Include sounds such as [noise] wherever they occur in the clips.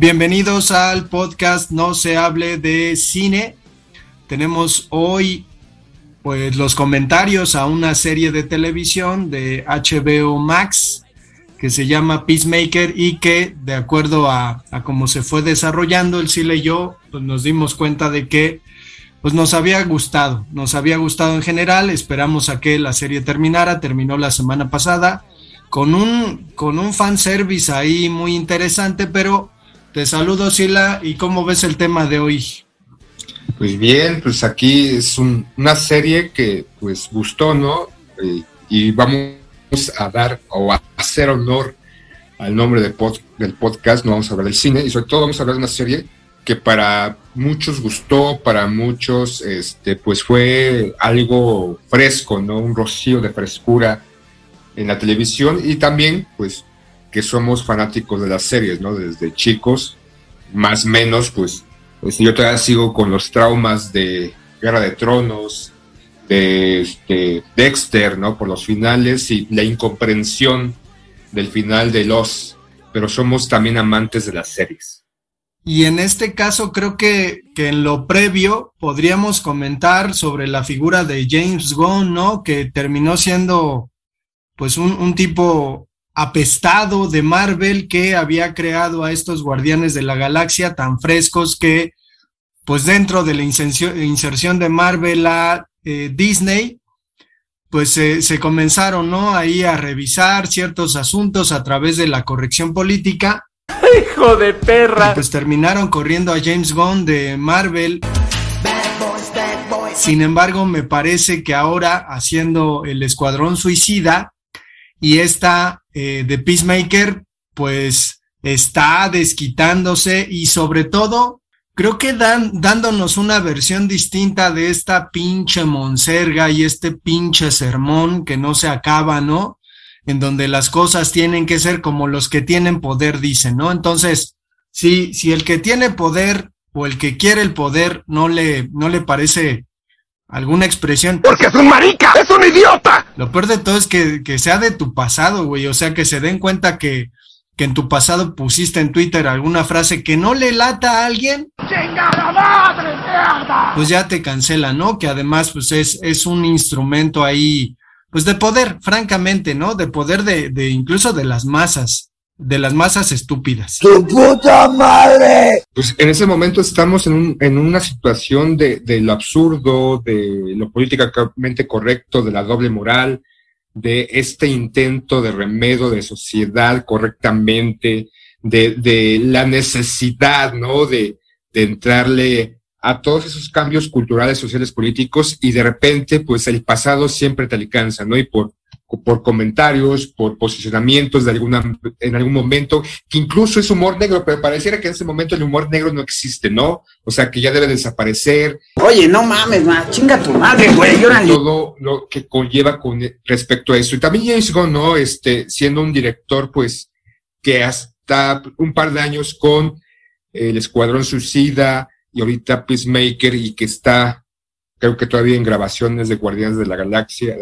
Bienvenidos al podcast No se hable de cine. Tenemos hoy pues los comentarios a una serie de televisión de HBO Max que se llama Peacemaker y que de acuerdo a, a cómo se fue desarrollando el Sile y yo, pues nos dimos cuenta de que pues nos había gustado, nos había gustado en general, esperamos a que la serie terminara, terminó la semana pasada con un, con un fanservice ahí muy interesante, pero te saludo Sila y cómo ves el tema de hoy. Pues bien, pues aquí es un- una serie que pues gustó, ¿no? Eh, y vamos a dar o a hacer honor al nombre del podcast, no vamos a hablar del cine y sobre todo vamos a hablar de una serie que para muchos gustó, para muchos este pues fue algo fresco, ¿no? Un rocío de frescura en la televisión y también pues que somos fanáticos de las series, ¿no? Desde chicos, más menos pues pues yo todavía sigo con los traumas de Guerra de Tronos, de este, Dexter, ¿no? Por los finales y la incomprensión del final de Los, pero somos también amantes de las series. Y en este caso creo que, que en lo previo podríamos comentar sobre la figura de James Gunn, ¿no? Que terminó siendo pues un, un tipo apestado de Marvel que había creado a estos guardianes de la galaxia tan frescos que pues dentro de la inserción, de Marvel a eh, Disney pues se- se comenzaron, ¿no? Ahí a revisar ciertos asuntos a través de la corrección política [laughs] Hijo de perra. pues terminaron corriendo a James Gunn de Marvel. Sin embargo, me parece que ahora haciendo el Escuadrón Suicida y esta eh, de Peacemaker, pues está desquitándose y sobre todo, creo que dan, dándonos una versión distinta de esta pinche monserga y este pinche sermón que no se acaba, ¿no? En donde las cosas tienen que ser como los que tienen poder dicen, ¿no? Entonces, si, si el que tiene poder o el que quiere el poder no le, no le parece alguna expresión. Porque es un marica, es un idiota. Lo peor de todo es que, que sea de tu pasado, güey. O sea, que se den cuenta que, que en tu pasado pusiste en Twitter alguna frase que no le lata a alguien, ¡Chingada madre, mierda! pues ya te cancela, ¿no? Que además, pues es, es un instrumento ahí, pues de poder, francamente, ¿no? De poder de, de incluso de las masas, de las masas estúpidas. Pues en ese momento estamos en, un- en una situación de, de lo absurdo, de lo políticamente correcto, de la doble moral, de este intento de remedio de sociedad correctamente, de, de la necesidad, ¿no? De, de entrarle a todos esos cambios culturales, sociales, políticos, y de repente, pues el pasado siempre te alcanza, ¿no? Y por por comentarios, por posicionamientos de alguna, en algún momento, que incluso es humor negro, pero pareciera que en ese momento el humor negro no existe, ¿no? O sea, que ya debe desaparecer. Oye, no mames, ma, chinga tu madre, güey. Todo lo que conlleva con respecto a eso. Y también James Gunn, ¿no? Este, siendo un director, pues, que hasta un par de años con el Escuadrón Suicida y ahorita Peacemaker y que está, creo que todavía en grabaciones de Guardianes de la Galaxia,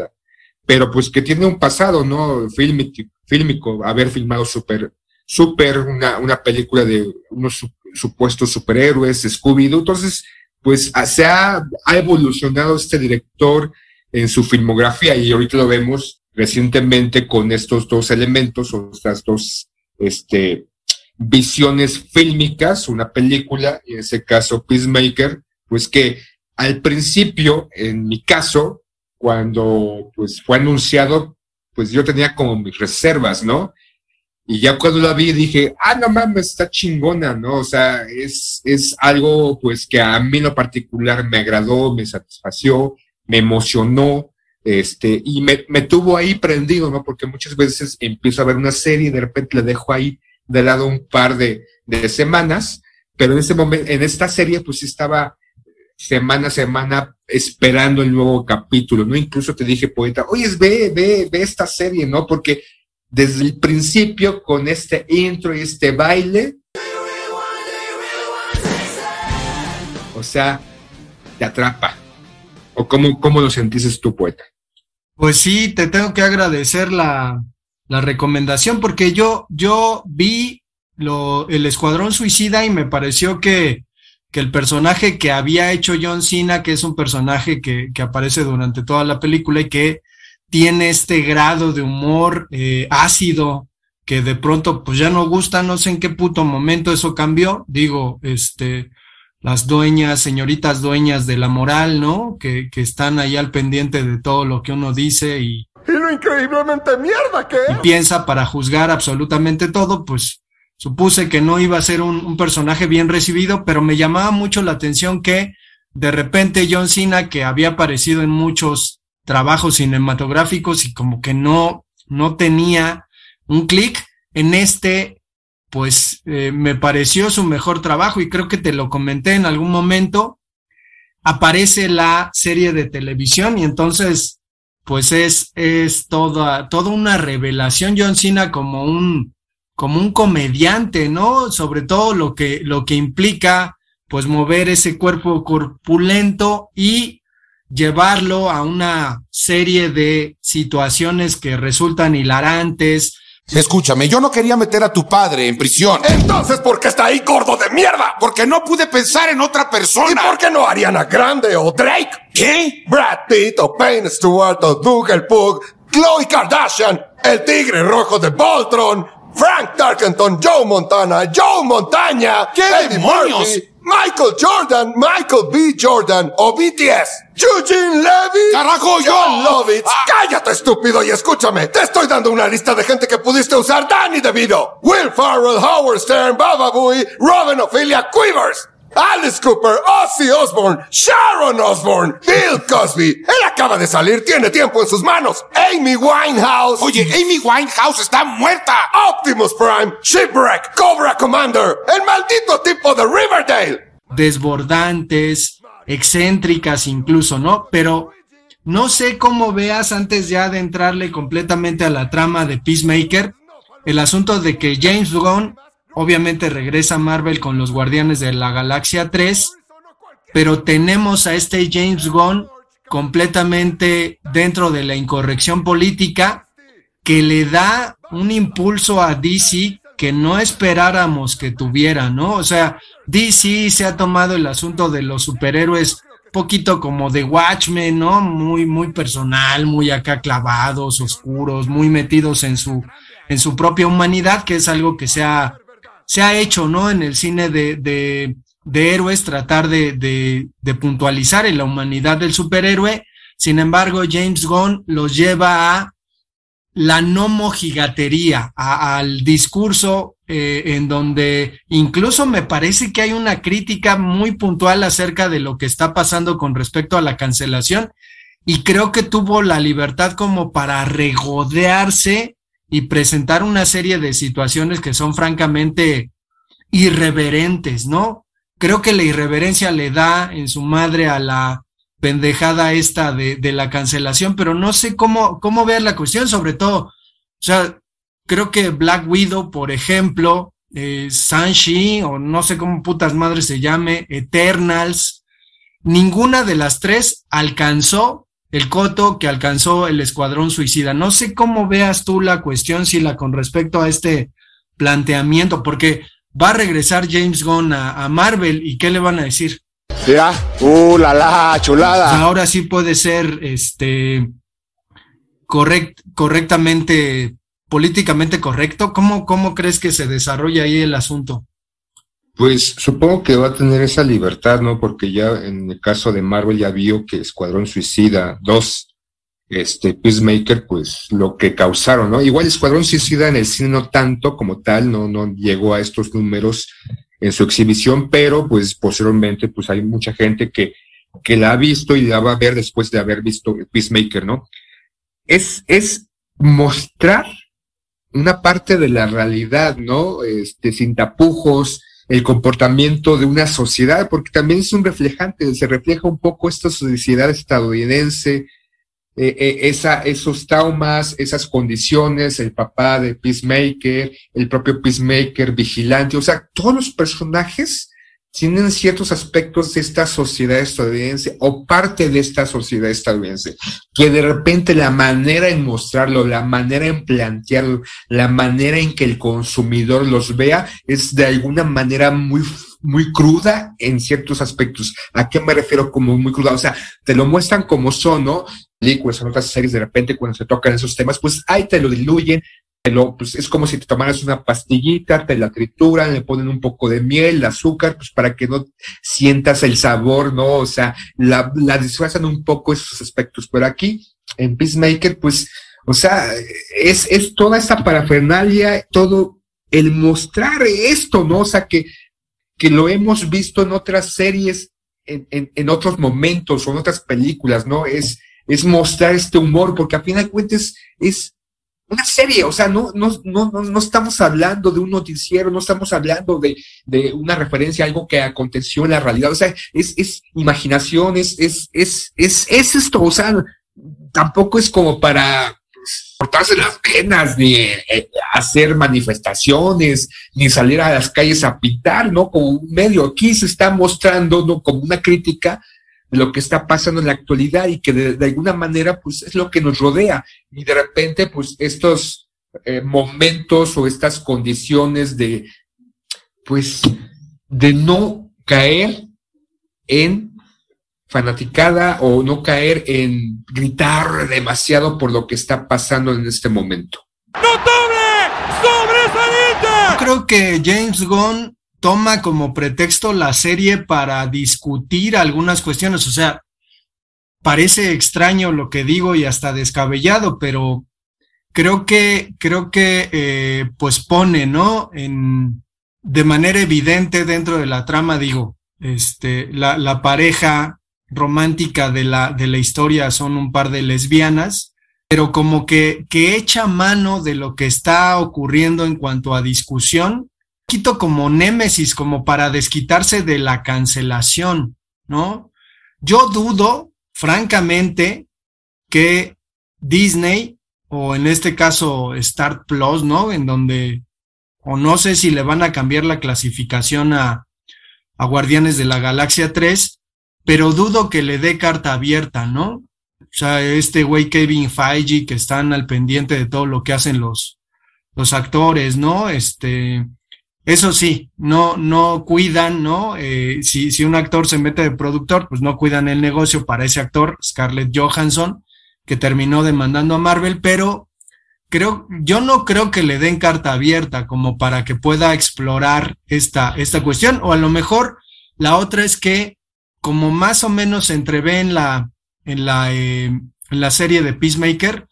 pero pues que tiene un pasado, ¿no? Fílmico, haber filmado super, super una, una película de unos supuestos superhéroes, Scooby-Doo. Entonces, pues se ha, ha evolucionado este director en su filmografía y ahorita lo vemos recientemente con estos dos elementos o estas dos este, visiones fílmicas, una película, y en ese caso Peacemaker, pues que al principio, en mi caso, cuando pues fue anunciado, pues yo tenía como mis reservas, ¿no? Y ya cuando la vi dije, ah, no mames, está chingona, ¿no? O sea, es, es algo pues que a mí lo particular me agradó, me satisfació, me emocionó, este, y me, me tuvo ahí prendido, ¿no? Porque muchas veces empiezo a ver una serie y de repente la dejo ahí de lado un par de, de semanas, pero en ese momento, en esta serie, pues estaba semana a semana esperando el nuevo capítulo, ¿no? Incluso te dije, poeta, oye, ve, ve, ve esta serie, ¿no? Porque desde el principio, con este intro y este baile, o sea, te atrapa. ¿O cómo, cómo lo sentiste tú, poeta? Pues sí, te tengo que agradecer la, la recomendación porque yo, yo vi lo, el Escuadrón Suicida y me pareció que, que el personaje que había hecho John Cena, que es un personaje que, que aparece durante toda la película y que tiene este grado de humor eh, ácido que de pronto pues ya no gusta, no sé en qué puto momento eso cambió, digo, este, las dueñas, señoritas dueñas de la moral, ¿no? Que, que están ahí al pendiente de todo lo que uno dice y... Y lo increíblemente mierda que Y piensa para juzgar absolutamente todo, pues supuse que no iba a ser un, personaje bien recibido, pero me llamaba mucho la atención que de repente John Cena, que había aparecido en muchos trabajos cinematográficos y como que no, no tenía un clic en este, pues eh, me pareció su mejor trabajo y creo que te lo comenté en algún momento. Aparece la serie de televisión y entonces, pues es, es toda, toda una revelación John Cena como un, como un comediante, ¿no? Sobre todo lo que, lo que implica, pues mover ese cuerpo corpulento y llevarlo a una serie de situaciones que resultan hilarantes. Escúchame, yo no quería meter a tu padre en prisión. Entonces, ¿por qué está ahí gordo de mierda? Porque no pude pensar en otra ¿Y persona. por qué no Ariana Grande o Drake? ¿Qué? Brad Pitt o Payne Stewart o Doug el Pug, Khloe Kardashian, el tigre rojo de Voltron, Frank Tarkenton, Joe Montana, Joe Montaña, ¿Qué Eddie demonios? Murphy, Michael Jordan, Michael B. Jordan o BTS, Eugene Levy, ¡Carajo, yo! John Lovitz. Cállate, estúpido, y escúchame. Te estoy dando una lista de gente que pudiste usar Danny DeVito, Will Farrell, Howard Stern, Baba Booey, Robin Ophelia Quivers. Alice Cooper, Ozzy Osbourne, Sharon Osbourne, Bill Cosby. Él acaba de salir, tiene tiempo en sus manos. Amy Winehouse. Oye, Amy Winehouse está muerta. Optimus Prime, Shipwreck, Cobra Commander, el maldito tipo de Riverdale. desbordantes, excéntricas incluso, ¿no? Pero no sé cómo veas antes ya de entrarle completamente a la trama de Peacemaker, el asunto de que James Gunn obviamente regresa Marvel con los Guardianes de la Galaxia 3, pero tenemos a este James Gunn completamente dentro de la incorrección política que le da un impulso a DC que no esperáramos que tuviera, ¿no? O sea, DC se ha tomado el asunto de los superhéroes poquito como de Watchmen, ¿no? Muy, muy personal, muy acá clavados, oscuros, muy metidos en su, en su propia humanidad, que es algo que se ha, se ha hecho, ¿no? En el cine de, de, de héroes, tratar de, de, puntualizar en la humanidad del superhéroe. Sin embargo, James Gunn los lleva a la no mojigatería, al discurso eh, en donde incluso me parece que hay una crítica muy puntual acerca de lo que está pasando con respecto a la cancelación y creo que tuvo la libertad como para regodearse y presentar una serie de situaciones que son francamente irreverentes, ¿no? Creo que la irreverencia le da en su madre a la pendejada esta de, de la cancelación, pero no sé cómo, cómo ver la cuestión, sobre todo, o sea, creo que Black Widow, por ejemplo, eh, o no sé cómo putas madres se llame, Eternals, ninguna de las tres alcanzó el coto que alcanzó el Escuadrón Suicida. No sé cómo veas tú la cuestión, si la con respecto a este planteamiento, porque va a regresar James Gunn a, a Marvel y qué le van a decir. Ya, uh, la la, chulada. Ahora sí puede ser, este, correct, correctamente, políticamente correcto. ¿Cómo, ¿Cómo crees que se desarrolla ahí el asunto? Pues supongo que va a tener esa libertad, ¿no? Porque ya en el caso de Marvel ya vio que Escuadrón Suicida 2, este Peacemaker, pues lo que causaron, ¿no? Igual Escuadrón Suicida en el cine no tanto como tal, no, no llegó a estos números en su exhibición, pero pues posteriormente pues hay mucha gente que, que la ha visto y la va a ver después de haber visto Peacemaker, ¿no? Es, es mostrar una parte de la realidad, ¿no? Este, sin tapujos, el comportamiento de una sociedad, porque también es un reflejante, se refleja un poco esta sociedad estadounidense, eh, eh, esa, esos traumas, esas condiciones, el papá de Peacemaker, el propio Peacemaker, vigilante, o sea, todos los personajes tienen ciertos aspectos de esta sociedad estadounidense o parte de esta sociedad estadounidense, que de repente la manera en mostrarlo, la manera en plantearlo, la manera en que el consumidor los vea es de alguna manera muy muy cruda en ciertos aspectos. ¿A qué me refiero como muy cruda? O sea, te lo muestran como son, ¿no? Películas otras series, de repente cuando se tocan esos temas, pues ahí te lo diluyen, pues es como si te tomaras una pastillita, te la trituran, le ponen un poco de miel, azúcar, pues para que no sientas el sabor, ¿no? O sea, la, la disfrazan un poco esos aspectos. Pero aquí, en Peacemaker, pues, o sea, es, es toda esa parafernalia, todo el mostrar esto, ¿no? O sea, que, que lo hemos visto en otras series, en, en, en otros momentos o en otras películas, ¿no? Es, es mostrar este humor, porque a fin de cuentas es una serie, o sea, no, no, no, no, estamos hablando de un noticiero, no estamos hablando de, de una referencia a algo que aconteció en la realidad, o sea, es, es imaginación, es, es, es, es, es esto, o sea, tampoco es como para cortarse las penas, ni eh, hacer manifestaciones, ni salir a las calles a pintar, ¿no? Como un medio. Aquí se está mostrando, ¿no? Como una crítica de lo que está pasando en la actualidad y que de, de alguna manera, pues, es lo que nos rodea. Y de repente, pues, estos eh, momentos o estas condiciones de, pues, de no caer en fanaticada o no caer en gritar demasiado por lo que está pasando en este momento. Creo que James Gunn toma como pretexto la serie para discutir algunas cuestiones, o sea, parece extraño lo que digo y hasta descabellado, pero creo que, creo que, eh, pues pone, ¿no? En, de manera evidente dentro de la trama, digo, este, la, la pareja romántica de la, de la historia son un par de lesbianas, pero como que, que echa mano de lo que está ocurriendo en cuanto a discusión, quito como némesis, como para desquitarse de la cancelación, ¿no? Yo dudo, francamente, que Disney, o en este caso Star Plus, ¿no? En donde, o no sé si le van a cambiar la clasificación a, a Guardianes de la Galaxia 3, pero dudo que le dé carta abierta, ¿no? O sea, este güey Kevin Feige que están al pendiente de todo lo que hacen los, los actores, ¿no? Este, eso sí, no, no cuidan, ¿no? Eh, si, si un actor se mete de productor, pues no cuidan el negocio para ese actor, Scarlett Johansson, que terminó demandando a Marvel, pero creo, yo no creo que le den carta abierta como para que pueda explorar esta, esta cuestión, o a lo mejor la otra es que como más o menos se entrevé en la, en la, eh, en la serie de Peacemaker,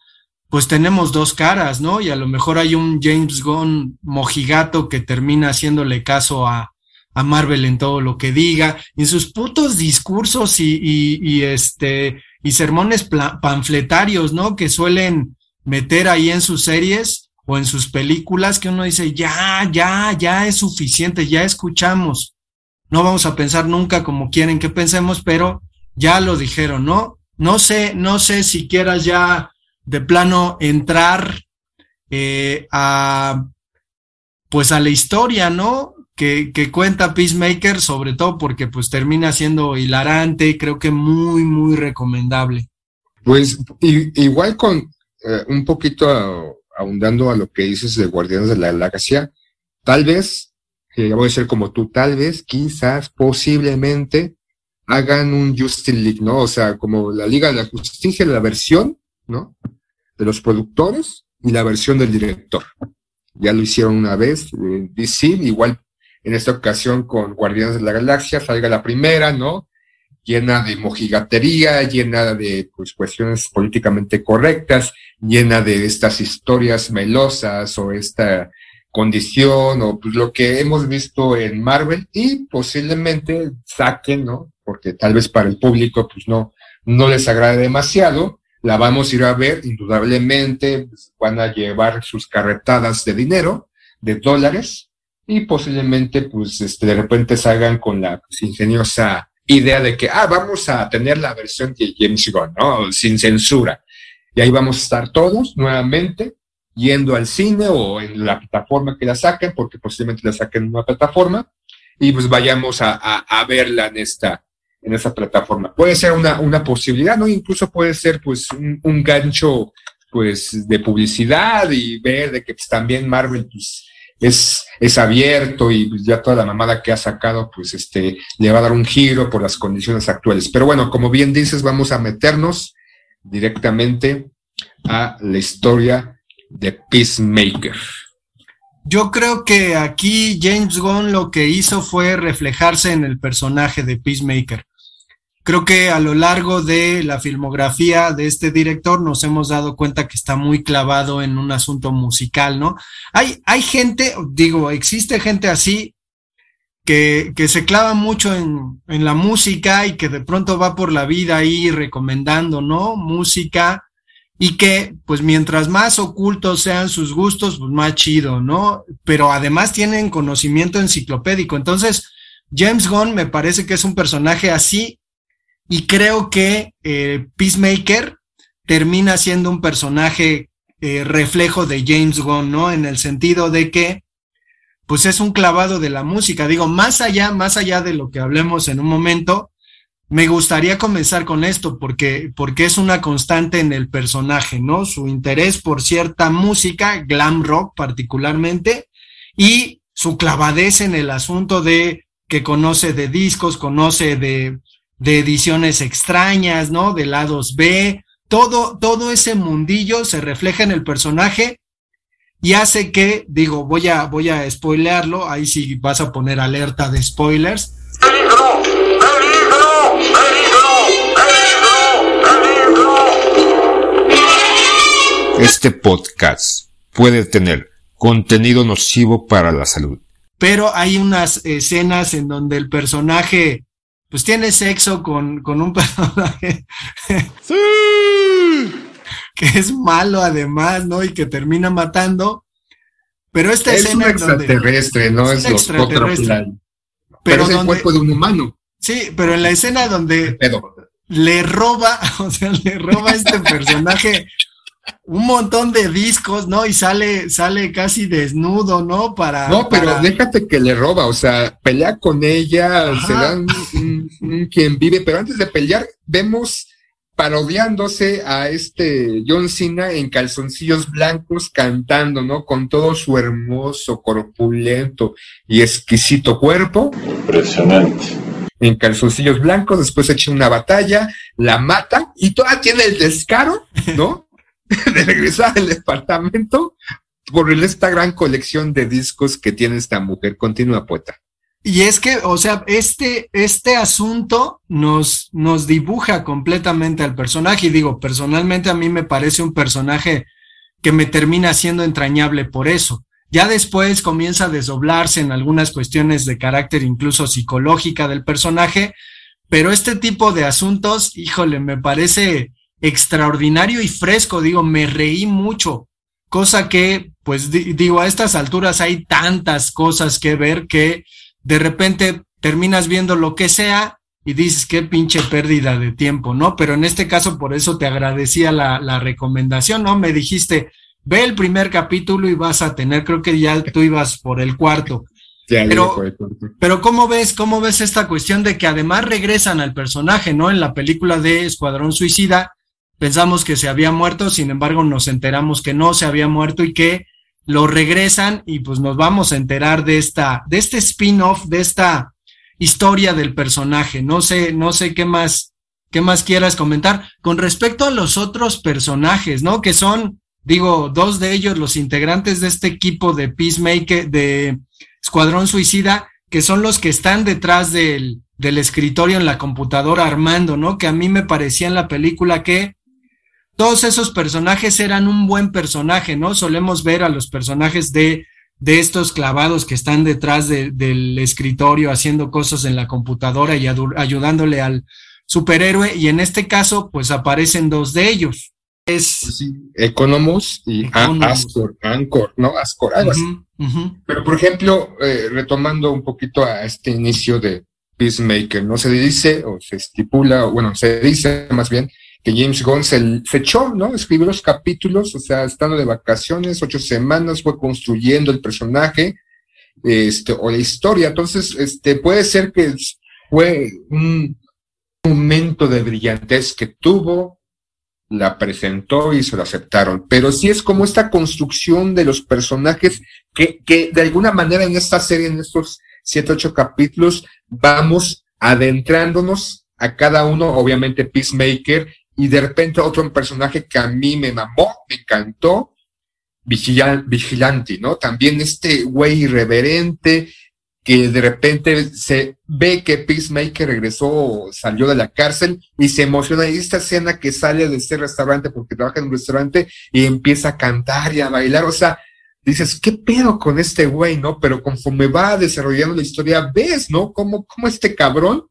pues tenemos dos caras, ¿no? Y a lo mejor hay un James Gunn mojigato que termina haciéndole caso a, a Marvel en todo lo que diga, en sus putos discursos y, y, y este, y sermones panfletarios, ¿no? Que suelen meter ahí en sus series o en sus películas que uno dice, ya, ya, ya es suficiente, ya escuchamos. No vamos a pensar nunca como quieren que pensemos, pero ya lo dijeron, ¿no? No sé, no sé si quieras ya de plano entrar eh, a pues a la historia, ¿no? Que, que cuenta Peacemaker, sobre todo porque pues termina siendo hilarante, creo que muy, muy recomendable. Pues igual con eh, un poquito ahondando a lo que dices de Guardianes de la Galaxia, tal vez, que voy a ser como tú, tal vez, quizás, posiblemente, hagan un Justice League, ¿no? O sea, como la Liga de la Justicia, la versión, ¿no? De los productores y la versión del director. Ya lo hicieron una vez, eh, DC, igual en esta ocasión con Guardianes de la Galaxia, salga la primera, ¿no? llena de mojigatería, llena de pues, cuestiones políticamente correctas, llena de estas historias melosas o esta condición o pues, lo que hemos visto en Marvel y posiblemente saquen, ¿no? Porque tal vez para el público pues no, no les agrade demasiado, la vamos a ir a ver, indudablemente pues, van a llevar sus carretadas de dinero, de dólares, y posiblemente pues este, de repente salgan con la pues, ingeniosa idea de que, ah, vamos a tener la versión de James Gunn, ¿no? Sin censura. Y ahí vamos a estar todos nuevamente yendo al cine o en la plataforma que la saquen, porque posiblemente la saquen en una plataforma, y pues vayamos a, a, a verla en esta, en esta plataforma. Puede ser una, una posibilidad, ¿no? Incluso puede ser pues un, un gancho pues de publicidad y ver de que pues, también Marvel pues es, es abierto y pues, ya toda la mamada que ha sacado, pues este, le va a dar un giro por las condiciones actuales. Pero bueno, como bien dices, vamos a meternos directamente a la historia de Peacemaker. Yo creo que aquí James Gunn lo que hizo fue reflejarse en el personaje de Peacemaker. Creo que a lo largo de la filmografía de este director nos hemos dado cuenta que está muy clavado en un asunto musical, ¿no? Hay, hay gente, digo, existe gente así que, que se clava mucho en, en la música y que de pronto va por la vida ahí recomendando, ¿no? Música y que, pues mientras más ocultos sean sus gustos, pues más chido, ¿no? Pero además tienen conocimiento enciclopédico. Entonces, James Gunn me parece que es un personaje así y creo que eh, Peacemaker termina siendo un personaje eh, reflejo de James Gunn, ¿no? En el sentido de que, pues es un clavado de la música. Digo, más allá, más allá de lo que hablemos en un momento, me gustaría comenzar con esto porque, porque es una constante en el personaje, ¿no? Su interés por cierta música, glam rock particularmente, y su clavadez en el asunto de que conoce de discos, conoce de, de ediciones extrañas, ¿no? De lados B, todo, todo ese mundillo se refleja en el personaje y hace que, digo, voy a, voy a spoilearlo, ahí sí vas a poner alerta de spoilers. Este podcast puede tener contenido nocivo para la salud. Pero hay unas escenas en donde el personaje pues tiene sexo con, con un [laughs] personaje que es malo además, ¿no? Y que termina matando. Pero esta es escena un donde- extraterrestre, no es, un extraterrestre. Pero Pero es el donde- cuerpo de un humano. Sí, pero en la escena donde le roba, [laughs] o sea, le roba a este personaje [laughs] un montón de discos, ¿no? Y sale, sale casi desnudo, ¿no? Para. No, pero para- déjate que le roba, o sea, pelea con ella, Ajá. se dan un, un quien vive, pero antes de pelear vemos parodiándose a este John Cena en calzoncillos blancos cantando, ¿no? Con todo su hermoso, corpulento y exquisito cuerpo. Impresionante. En calzoncillos blancos, después echa una batalla, la mata y todavía tiene el descaro, ¿no? [laughs] de regresar al departamento por esta gran colección de discos que tiene esta mujer. Continúa, poeta. Y es que, o sea, este, este asunto nos, nos dibuja completamente al personaje. Y digo, personalmente a mí me parece un personaje que me termina siendo entrañable por eso. Ya después comienza a desdoblarse en algunas cuestiones de carácter incluso psicológica del personaje, pero este tipo de asuntos, híjole, me parece extraordinario y fresco, digo, me reí mucho, cosa que, pues di- digo, a estas alturas hay tantas cosas que ver que de repente terminas viendo lo que sea y dices, qué pinche pérdida de tiempo, ¿no? Pero en este caso, por eso te agradecía la, la recomendación, ¿no? Me dijiste, ve el primer capítulo y vas a tener, creo que ya tú ibas por el cuarto. Ya Pero- el cuarto. Pero ¿cómo ves, cómo ves esta cuestión de que además regresan al personaje, ¿no? En la película de Escuadrón Suicida, pensamos que se había muerto, sin embargo nos enteramos que no se había muerto y que lo regresan y pues nos vamos a enterar de esta, de este spin-off, de esta historia del personaje. No sé, no sé qué más, qué más quieras comentar. Con respecto a los otros personajes, ¿no? Que son, digo, dos de ellos los integrantes de este equipo de Peacemaker, de Escuadrón Suicida, que son los que están detrás del, del escritorio en la computadora armando, ¿no? Que a mí me parecía en la película que todos esos personajes eran un buen personaje, ¿no? Solemos ver a los personajes de, de estos clavados que están detrás de- del escritorio haciendo cosas en la computadora y ayudándole al superhéroe, y en este caso, pues aparecen dos de ellos. Es. Pues sí, Economus y Economus. Ascor, Anchor, ¿no? Ascor, algo así. Pero, por ejemplo, eh, retomando un poquito a este inicio de Peacemaker, ¿no? Se dice, o se estipula, o bueno, se dice más bien, que James Gunn se, se echó, ¿no? Escribió los capítulos, o sea, estando de vacaciones, ocho semanas, fue construyendo el personaje, este, o la historia. Entonces, este, puede ser que fue un momento de brillantez que tuvo, la presentó y se lo aceptaron. Pero sí es como esta construcción de los personajes que, que de alguna manera en esta serie, en estos siete, ocho capítulos, vamos adentrándonos a cada uno, obviamente Peacemaker, y de repente otro personaje que a mí me mamó, me encantó, Vigilan- Vigilante, ¿no? También este güey irreverente que de repente se ve que Peacemaker regresó, salió de la cárcel y se emociona. Y esta escena que sale de este restaurante porque trabaja en un restaurante y empieza a cantar y a bailar, o sea, dices, ¿qué pedo con este güey, no? Pero conforme va desarrollando la historia, ves, ¿no? Cómo, cómo este cabrón,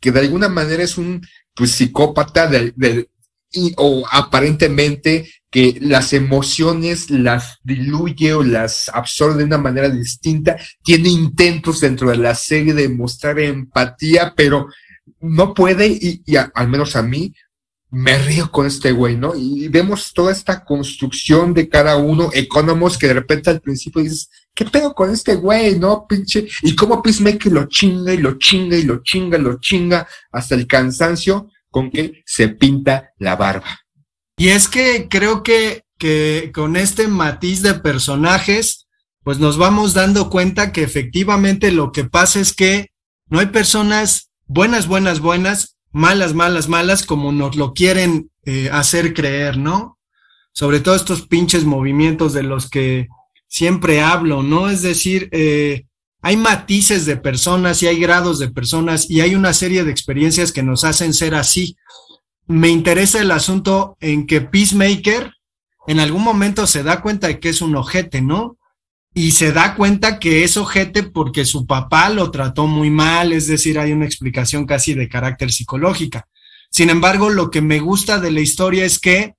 que de alguna manera es un pues, psicópata del, del- y, o aparentemente que las emociones las diluye o las absorbe de una manera distinta, tiene intentos dentro de la serie de mostrar empatía, pero no puede, y, y al menos a mí, me río con este güey, ¿no? Y vemos toda esta construcción de cada uno, Economos, que de repente al principio dices, ¿qué pedo con este güey, no? Pinche, y cómo Peacemaker lo chinga y lo chinga y lo chinga, lo chinga hasta el cansancio con que se pinta la barba. Y es que creo que, que con este matiz de personajes, pues nos vamos dando cuenta que efectivamente lo que pasa es que no hay personas buenas, buenas, buenas, malas, malas, malas, como nos lo quieren eh, hacer creer, ¿no? Sobre todo estos pinches movimientos de los que siempre hablo, ¿no? Es decir, eh, hay matices de personas y hay grados de personas y hay una serie de experiencias que nos hacen ser así me interesa el asunto en que Peacemaker en algún momento se da cuenta de que es un ojete, ¿no? Y se da cuenta que es ojete porque su papá lo trató muy mal, es decir, hay una explicación casi de carácter psicológica. Sin embargo, lo que me gusta de la historia es que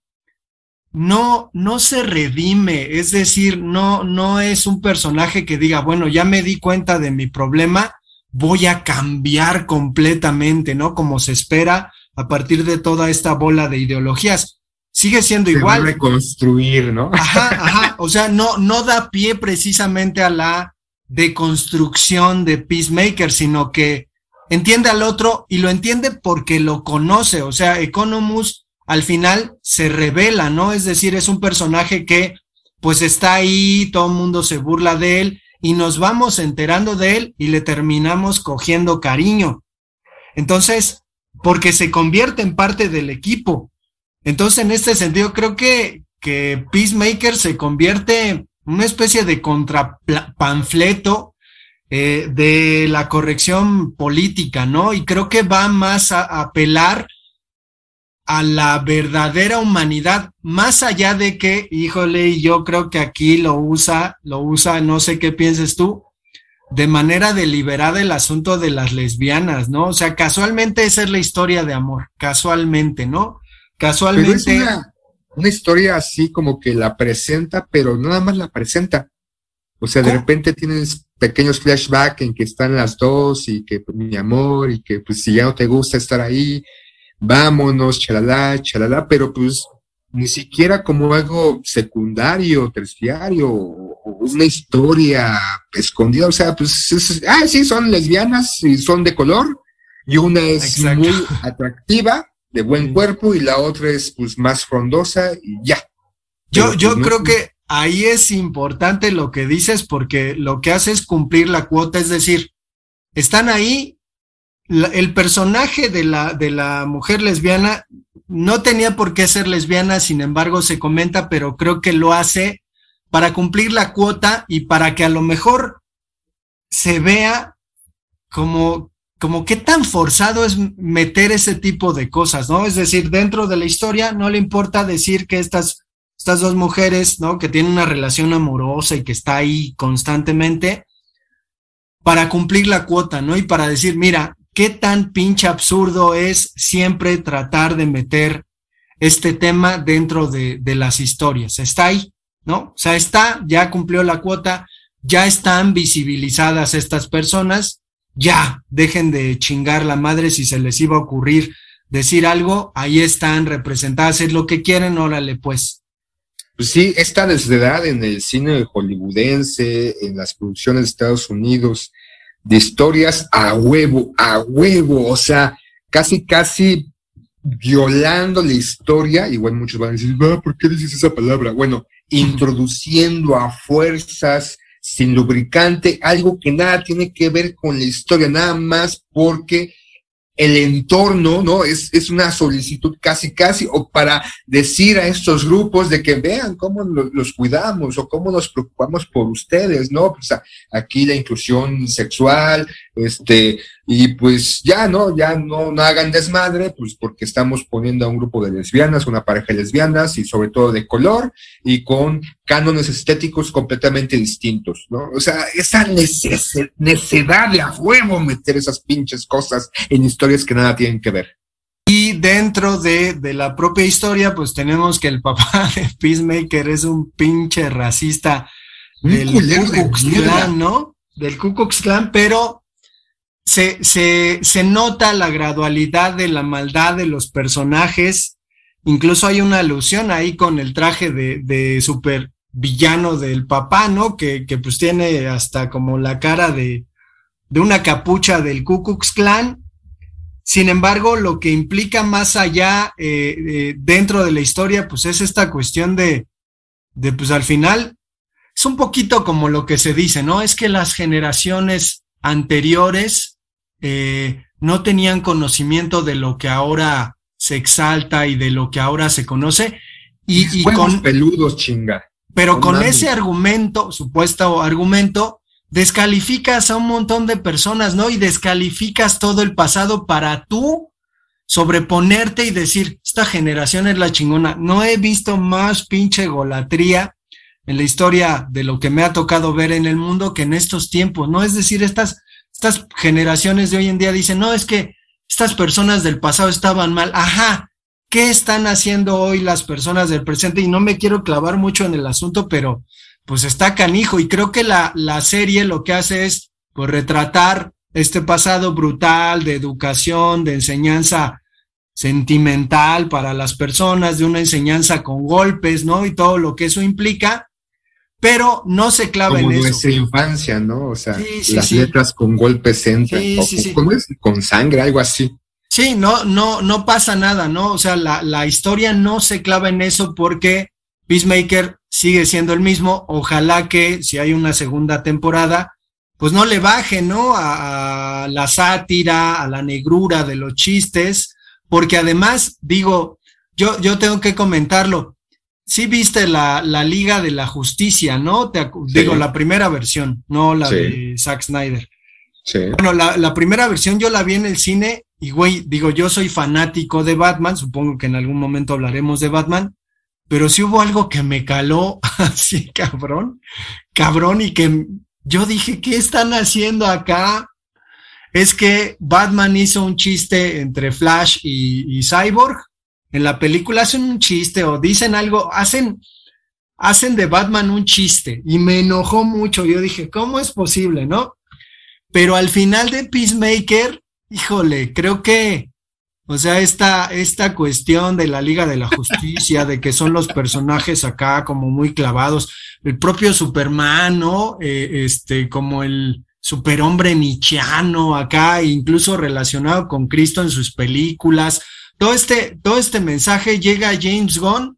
no, no se redime, es decir, no, no es un personaje que diga, bueno, ya me di cuenta de mi problema, voy a cambiar completamente, ¿no? Como se espera a partir de toda esta bola de ideologías. Sigue siendo Se igual. reconstruir, ¿no? Ajá, [laughs] ajá. O sea, no, no da pie precisamente a la deconstrucción de Peacemaker, sino que entiende al otro y lo entiende porque lo conoce. O sea, Economus al final se revela, ¿no? Es decir, es un personaje que pues está ahí, todo el mundo se burla de él y nos vamos enterando de él y le terminamos cogiendo cariño. Entonces, porque se convierte en parte del equipo. Entonces, en este sentido, creo que, que Peacemaker se convierte en una especie de contrapanfleto eh, de la corrección política, ¿no? Y creo que va más a, a apelar a la verdadera humanidad, más allá de que, híjole, yo creo que aquí lo usa, lo usa, no sé qué pienses tú, de manera deliberada el asunto de las lesbianas, ¿no? O sea, casualmente esa es la historia de amor, casualmente, ¿no? Casualmente. Pero es una, una historia así como que la presenta, pero nada más la presenta. O sea, de ¿Cómo? repente tienes pequeños flashbacks en que están las dos y que pues, mi amor y que pues si ya no te gusta estar ahí, vámonos, chalala, chalala, pero pues ni siquiera como algo secundario, terciario, o una historia escondida, o sea, pues, es- ah, sí, son lesbianas y son de color, y una es Exacto. muy atractiva, de buen cuerpo, y la otra es pues más frondosa, y ya. Yo, Pero, yo pues, no- creo que ahí es importante lo que dices porque lo que hace es cumplir la cuota, es decir, están ahí, el personaje de la, de la mujer lesbiana no tenía por qué ser lesbiana, sin embargo se comenta, pero creo que lo hace para cumplir la cuota y para que a lo mejor se vea como, como qué tan forzado es meter ese tipo de cosas, ¿no? Es decir, dentro de la historia no le importa decir que estas estas dos mujeres, ¿no? Que tienen una relación amorosa y que está ahí constantemente para cumplir la cuota, ¿no? Y para decir, mira, qué tan pinche absurdo es siempre tratar de meter este tema dentro de, las historias. Está ahí, ¿no? O sea, está, ya cumplió la cuota, ya están visibilizadas estas personas, ya, dejen de chingar la madre si se les iba a ocurrir decir algo, ahí están representadas, es lo que quieren, órale pues. Pues sí, esta desdedad en el cine hollywoodense, en las producciones de Estados Unidos, de historias a huevo, a huevo, o sea, casi, casi violando la historia, igual muchos van a decir, "Ah, ¿por qué dices esa palabra? Bueno, introduciendo a fuerzas sin lubricante, algo que nada tiene que ver con la historia, nada más porque el entorno, ¿no? Es, es una solicitud casi, casi, o para decir a estos grupos de que vean cómo lo- los cuidamos o cómo nos preocupamos por ustedes, ¿no? Pues aquí la inclusión sexual, este, y pues ya, ¿no? Ya no, no hagan desmadre, pues porque estamos poniendo a un grupo de lesbianas, una pareja de lesbianas y sobre todo de color y con cánones estéticos completamente distintos, ¿no? O sea, esa neces- necesidad de a huevo meter esas pinches cosas en historias que nada tienen que ver. Y dentro de, de la propia historia, pues tenemos que el papá [laughs] de Peacemaker es un pinche racista del Ku Klux. Klan, ¿no? Del Ku Klux Klan, pero se, se, se nota la gradualidad de la maldad de los personajes. Incluso hay una alusión ahí con el traje de, de super villano del papá, ¿no? Que, que pues tiene hasta como la cara de, de una capucha del Ku Klux. Sin embargo, lo que implica más allá eh, eh, dentro de la historia, pues es esta cuestión de, de, pues al final, es un poquito como lo que se dice, ¿no? Es que las generaciones anteriores eh, no tenían conocimiento de lo que ahora se exalta y de lo que ahora se conoce. Y, con, peludos, chinga. pero con mames. ese argumento, supuesto argumento, descalificas a un montón de personas, ¿no? Y descalificas todo el pasado para tú sobreponerte y decir, esta generación es la chingona. No he visto más pinche golatría en la historia de lo que me ha tocado ver en el mundo que en estos tiempos, ¿no? Es decir, estas, estas generaciones de hoy en día dicen, no, es que estas personas del pasado estaban mal. Ajá, ¿qué están haciendo hoy las personas del presente? Y no me quiero clavar mucho en el asunto, pero pues está canijo. Y creo que la, la serie lo que hace es pues, retratar este pasado brutal de educación, de enseñanza sentimental para las personas, de una enseñanza con golpes, ¿no? Y todo lo que eso implica, pero no se clava Como en eso. nuestra infancia, ¿no? O sea, Sí, sí, las sí. letras con golpes entran. O. ¿Cómo es? Con sangre, algo así. Sí, no, no, no pasa nada, ¿no? O sea, la, la historia no se clava en eso porque Peacemaker sigue siendo el mismo. Ojalá que si hay una segunda temporada, pues no le baje, ¿no? A, a la sátira, a la negrura de los chistes, porque además, digo, yo, yo tengo que comentarlo. Sí viste la, la Liga de la Justicia, ¿no? Te Sí. Digo, la primera versión, no la Sí. de Zack Snyder. Sí. Bueno, la, la primera versión yo la vi en el cine y, güey, digo, yo soy fanático de Batman, supongo que en algún momento hablaremos de Batman, pero sí hubo algo que me caló [laughs] así, cabrón, cabrón, y que yo dije, ¿qué están haciendo acá? Es que Batman hizo un chiste entre Flash y, y Cyborg. En la película hacen un chiste o dicen algo, hacen, hacen de Batman un chiste y me enojó mucho. Yo dije, ¿cómo es posible, no? Pero al final de Peacemaker, híjole, creo que, o sea, esta, esta cuestión de la Liga de la Justicia, de que son los personajes acá como muy clavados, el propio Superman, ¿no? Eh, este, como el superhombre nichiano acá, incluso relacionado con Cristo en sus películas. Todo este, todo este mensaje llega a James Gunn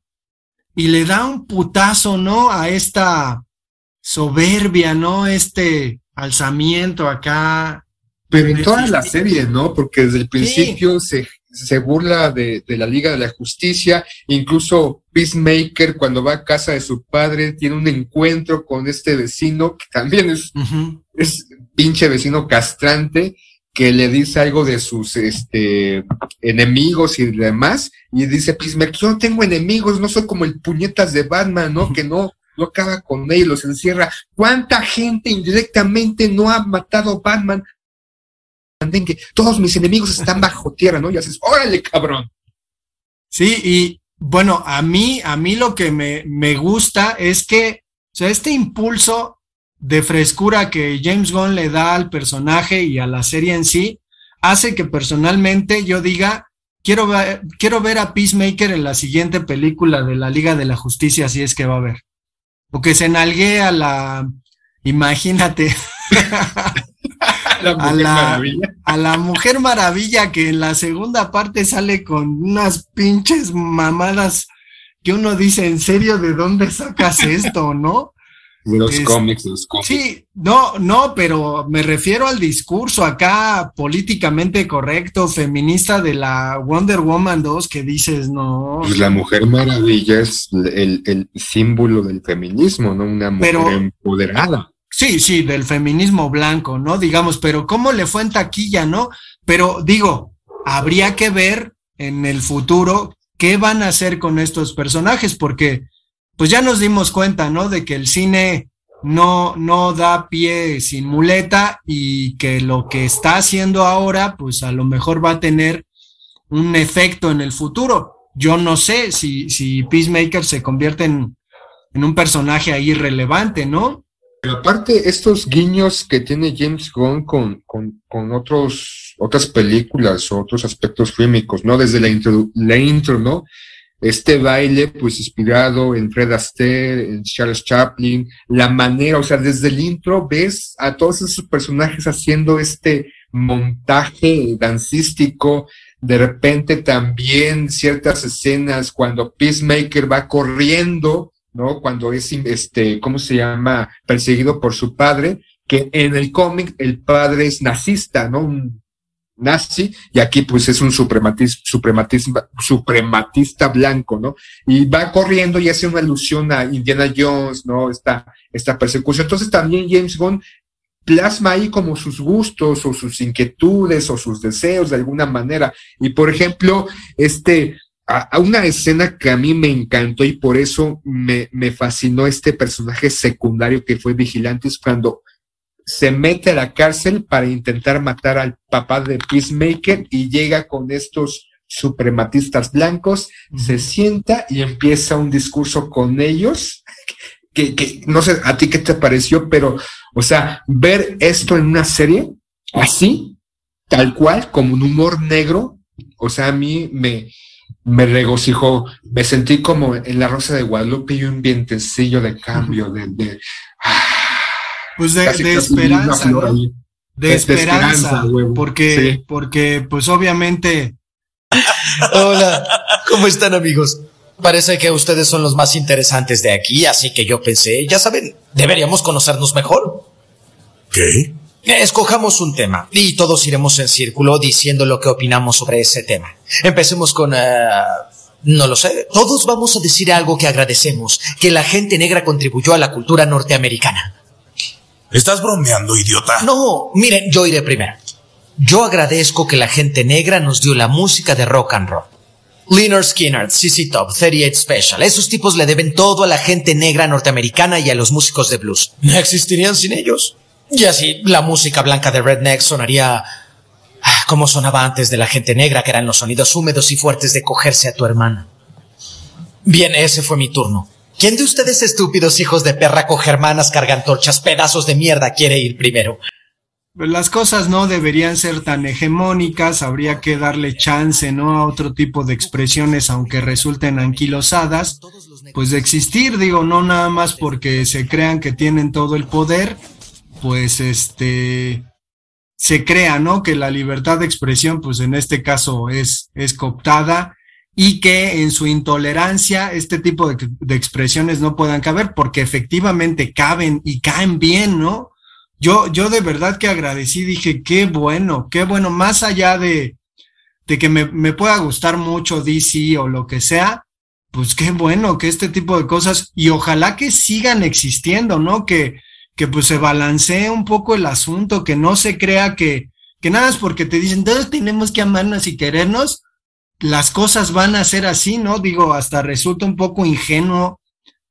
y le da un putazo, ¿no? A esta soberbia, ¿no? Este alzamiento acá. Pero en toda la serie, ¿no? Porque desde el principio se, se burla de, de la Liga de la Justicia, incluso Peacemaker cuando va a casa de su padre tiene un encuentro con este vecino que también es, es pinche vecino castrante que le dice algo de sus este enemigos y demás y dice Peacemaker, yo no tengo enemigos, no soy como el puñetas de Batman, ¿no? Que no no acaba con ellos, los encierra. ¿Cuánta gente indirectamente no ha matado Batman? Que todos mis enemigos están bajo tierra, ¿no? Y haces, órale, cabrón. Sí, y bueno, a mí, a mí lo que me, me gusta es que, o sea, este impulso de frescura que James Gunn le da al personaje y a la serie en sí, hace que personalmente yo diga, quiero ver, quiero ver a Peacemaker en la siguiente película de la Liga de la Justicia, si es que va a haber. O que se nalgue a la, imagínate, La [laughs] a la, a la Mujer Maravilla que en la segunda parte sale con unas pinches mamadas que uno dice, ¿en serio de dónde sacas esto, no? Los Es- cómics, los cómics. Sí, no, no, pero me refiero al discurso acá políticamente correcto, feminista de la Wonder Woman 2 que dices, no. Pues la Mujer Maravilla es el, el símbolo del feminismo, ¿no? Una mujer Pero- empoderada. Sí, sí, del feminismo blanco, ¿no? Digamos, pero ¿cómo le fue en taquilla, no? Pero digo, habría que ver en el futuro qué van a hacer con estos personajes, porque pues ya nos dimos cuenta, ¿no? De que el cine no, no da pie sin muleta y que lo que está haciendo ahora, pues a lo mejor va a tener un efecto en el futuro. Yo no sé si, si Peacemaker se convierte en, en un personaje ahí relevante, ¿no? Pero aparte, estos guiños que tiene James Gunn con, con, con otros, otras películas o otros aspectos fílmicos, ¿no? Desde la intro, la intro, ¿no? Este baile, pues inspirado en Fred Astaire, en Charles Chaplin, la manera, o sea, desde el intro ves a todos esos personajes haciendo este montaje dancístico, de repente también ciertas escenas cuando Peacemaker va corriendo, ¿no? Cuando es, este, ¿cómo se llama? Perseguido por su padre, que en el cómic el padre es nazista, ¿no? Un nazi, y aquí pues es un suprematista, suprematista, blanco, ¿no? Y va corriendo y hace una alusión a Indiana Jones, ¿no? Esta, esta persecución. Entonces también James Gunn plasma ahí como sus gustos o sus inquietudes o sus deseos de alguna manera. Y por ejemplo, este, a, una escena que a mí me encantó y por eso me, me fascinó este personaje secundario que fue Vigilante es cuando se mete a la cárcel para intentar matar al papá de Peacemaker y llega con estos suprematistas blancos, se sienta y empieza un discurso con ellos que, que no sé a ti qué te pareció, pero, o sea, ver esto en una serie así, tal cual, como un humor negro, o sea, a mí me, me regocijó, me sentí como en la Rosa de Guadalupe y un vientecillo de cambio, de, de, Pues de, casi, de casi una esperanza, ¿no? De, esperanza, esperanza, huevo. porque, Sí. porque, pues obviamente, [laughs] Hola, ¿cómo están amigos? Parece que ustedes son los más interesantes de aquí, así que yo pensé, ya saben, deberíamos conocernos mejor. ¿Qué? Escojamos un tema y todos iremos en círculo diciendo lo que opinamos sobre ese tema. Empecemos con... eh, no lo sé. Todos vamos a decir algo que agradecemos, que la gente negra contribuyó a la cultura norteamericana. ¿Estás bromeando, idiota? No, miren, yo iré primero. Yo agradezco que la gente negra nos dio la música de rock and roll. Leonard Skinner, CC Top, 38 Special. Esos tipos le deben todo a la gente negra norteamericana y a los músicos de blues. No existirían sin ellos. Y así, la música blanca de Redneck sonaría ah, como sonaba antes de la gente negra, que eran los sonidos húmedos y fuertes de cogerse a tu hermana. Bien, ese fue mi turno. ¿Quién de ustedes estúpidos hijos de perra coge hermanas, cargantorchas, pedazos de mierda quiere ir primero? Las cosas no deberían ser tan hegemónicas, habría que darle chance, ¿no? A otro tipo de expresiones, aunque resulten anquilosadas, pues de existir, digo, no nada más porque se crean que tienen todo el poder, pues este, se crea, ¿no? Que la libertad de expresión, pues en este caso es, es cooptada y que en su intolerancia este tipo de, expresiones no puedan caber porque efectivamente caben y caen bien, ¿no? Yo, yo de verdad que agradecí, dije, qué bueno, qué bueno, más allá de, de que me, me pueda gustar mucho DC o lo que sea, pues qué bueno que este tipo de cosas, y ojalá que sigan existiendo, ¿no? Que, que pues se balancee un poco el asunto, que no se crea que, que nada es porque te dicen, todos tenemos que amarnos y querernos, las cosas van a ser así, ¿no? Digo, hasta resulta un poco ingenuo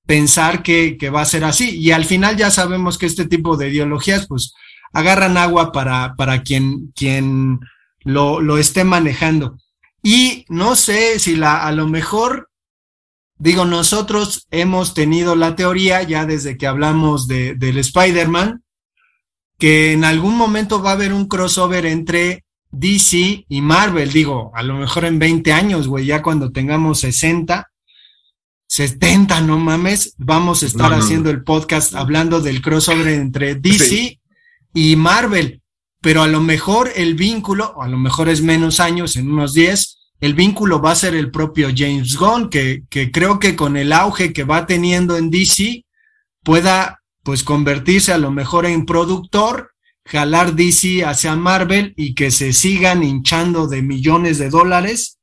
pensar que, que, va a ser así. Y al final ya sabemos que este tipo de ideologías, pues, agarran agua para, para quien, quien lo, lo esté manejando. Y no sé si la, a lo mejor, digo, nosotros hemos tenido la teoría ya desde que hablamos de, del Spider-Man, que en algún momento va a haber un crossover entre DC y Marvel, digo, a lo mejor en 20 años, güey, ya cuando tengamos 60, 70, no mames, vamos a estar No, no, haciendo el podcast hablando del crossover entre DC Sí. y Marvel, pero a lo mejor el vínculo, o a lo mejor es menos años, en unos 10, el vínculo va a ser el propio James Gunn, que, que creo que con el auge que va teniendo en DC, pueda pues convertirse a lo mejor en productor, jalar DC hacia Marvel y que se sigan hinchando de millones de dólares.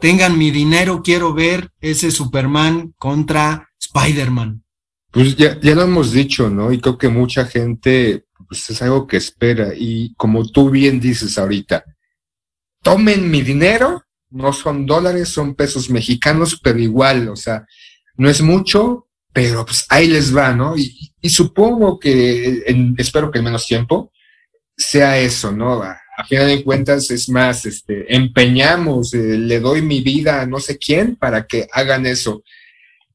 Tengan mi dinero, quiero ver ese Superman contra Spider-Man. Pues ya, ya lo hemos dicho, ¿no? Y creo que mucha gente, pues es algo que espera. Y como tú bien dices ahorita, tomen mi dinero, no son dólares, son pesos mexicanos, pero igual, o sea, no es mucho, pero pues ahí les va, ¿no? Y, y supongo que, en- espero que en menos tiempo, sea eso, ¿no? A, final de cuentas, es más, este, empeñamos, eh, le doy mi vida a no sé quién para que hagan eso.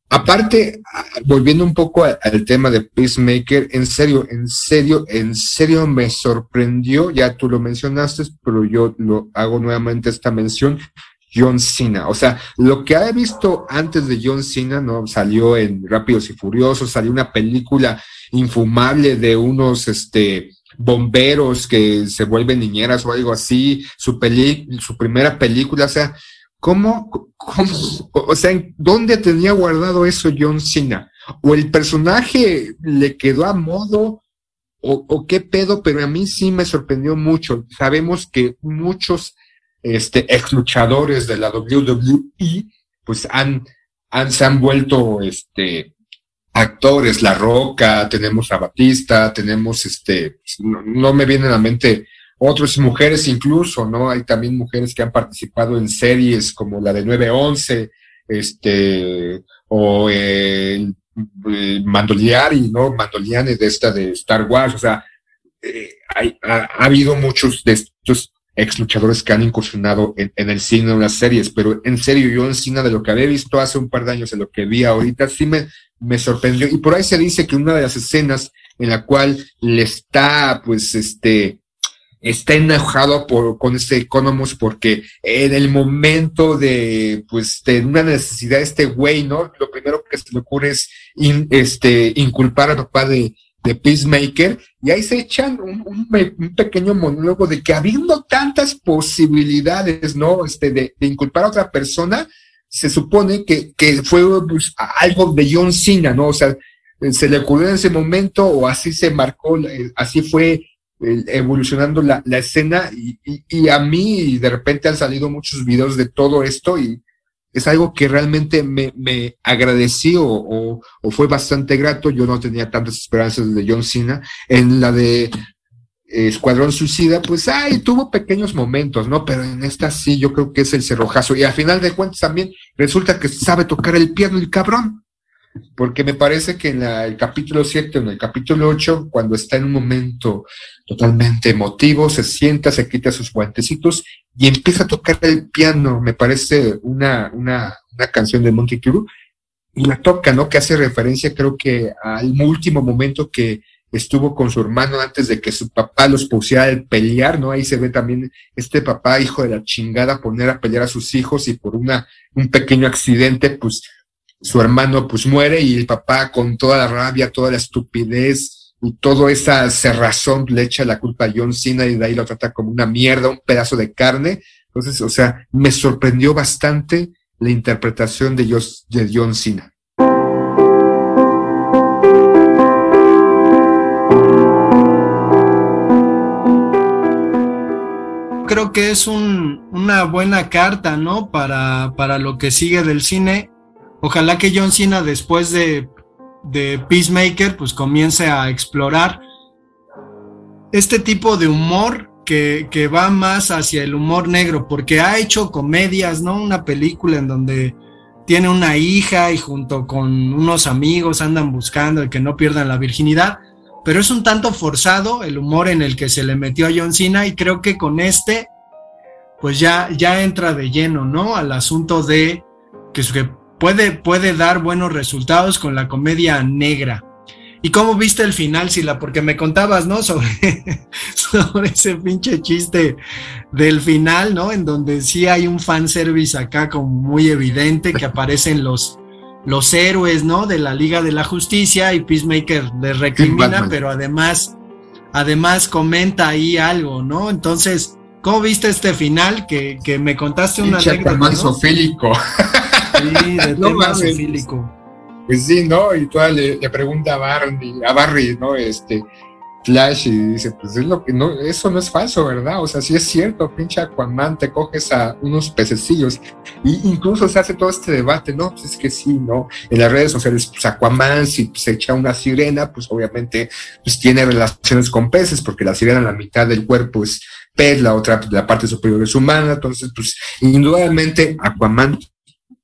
Aparte, volviendo un poco al tema de Peacemaker, en serio, en serio, en serio me sorprendió, ya tú lo mencionaste, pero yo lo hago nuevamente esta mención, John Cena. O sea, lo que he visto antes de John Cena, ¿no? Salió en Rápidos y Furiosos, salió una película infumable de unos, este, bomberos que se vuelven niñeras o algo así, su peli, su primera película, o sea, ¿Cómo, cómo, o sea, ¿en ¿dónde tenía guardado eso John Cena? ¿O el personaje le quedó a modo? ¿O, o qué pedo? Pero a mí sí me sorprendió mucho. Sabemos que muchos este, ex luchadores de la WWE, pues han, han, se han vuelto, este, actores, La Roca, tenemos a Batista, tenemos, este, no, no me viene a la mente otras mujeres incluso, ¿no? Hay también mujeres que han participado en series como la de 911, este, o el Mandoliari, ¿no? Mandoliane de esta de Star Wars, o sea, eh, hay- ha, ha habido muchos de estos ex luchadores que han incursionado en, en el cine o las series, pero en serio, yo en cine de lo que había visto hace un par de años, de lo que vi ahorita, sí me, me sorprendió. Y por ahí se dice que una de las escenas en la cual le está, pues, este, está enojado por, con este Economos porque en el momento de, pues, de una necesidad este güey, ¿no? Lo primero que se le ocurre es in- este, inculpar al papá de, de Peacemaker y ahí se echan un, pequeño monólogo de que habiendo tantas posibilidades, ¿no? Este, de, de inculpar a otra persona, se supone que, que fue pues, algo de John Cena, ¿no? O sea, se le ocurrió en ese momento o así se marcó, eh, así fue evolucionando la, la escena y, y, y a mí de repente han salido muchos videos de todo esto y es algo que realmente me, me agradecí o, o, fue bastante grato. Yo no tenía tantas esperanzas de John Cena. En la de Escuadrón Suicida, pues ay, tuvo pequeños momentos, ¿no? Pero en esta sí, yo creo que es el cerrojazo. Y al final de cuentas también resulta que sabe tocar el piano el cabrón. Porque me parece que en la- el capítulo 7, en el capítulo 8, cuando está en un momento totalmente emotivo, se sienta, se quita sus guantecitos y empieza a tocar el piano. Me parece una, una, una canción de Monkey Crew y la toca, ¿no? Que hace referencia, creo que al último momento que estuvo con su hermano antes de que su papá los pusiera a pelear, ¿no? Ahí se ve también este papá, hijo de la chingada, poner a pelear a sus hijos y por una, un pequeño accidente, pues su hermano pues muere y el papá con toda la rabia, toda la estupidez y toda esa cerrazón le echa la culpa a John Cena y de ahí lo trata como una mierda, un pedazo de carne. Entonces, o sea, me sorprendió bastante la interpretación de, John Cena. Creo que es un- una buena carta, ¿no? Para, para lo que sigue del cine. Ojalá que John Cena después de, de Peacemaker pues comience a explorar este tipo de humor que, que va más hacia el humor negro, porque ha hecho comedias, ¿no? Una película en donde tiene una hija y junto con unos amigos andan buscando el que no pierdan la virginidad, pero es un tanto forzado el humor en el que se le metió a John Cena y creo que con este pues ya, ya entra de lleno, ¿no? Al asunto de que, que puede, puede dar buenos resultados con la comedia negra. ¿Y cómo viste el final, Sila? Porque me contabas, ¿no? [laughs] Sobre, sobre ese pinche chiste del final, ¿no? En donde sí hay un fanservice acá como muy evidente que aparecen los, los héroes, ¿no? De la Liga de la Justicia y Peacemaker les recrimina, pero además, además comenta ahí algo, ¿no? Entonces, ¿cómo viste este final? Que, que me contaste una Pinche anécdota, ¿no? [laughs] Sí, de [laughs] No tema. Pues sí, ¿no? Y toda le, le pregunta a Barney, a Barry, ¿no? Este, Flash, y dice, pues es lo que no, eso no es falso, ¿verdad? O sea, sí es cierto, pinche Aquaman, te coges a unos pececillos. Y incluso se hace todo este debate, ¿no? Pues es que sí, ¿no? En las redes sociales, pues Aquaman, si se echa una sirena, pues obviamente, pues tiene relaciones con peces, porque la sirena, la mitad del cuerpo es pez, la otra, la parte superior es humana, entonces, pues, indudablemente, Aquaman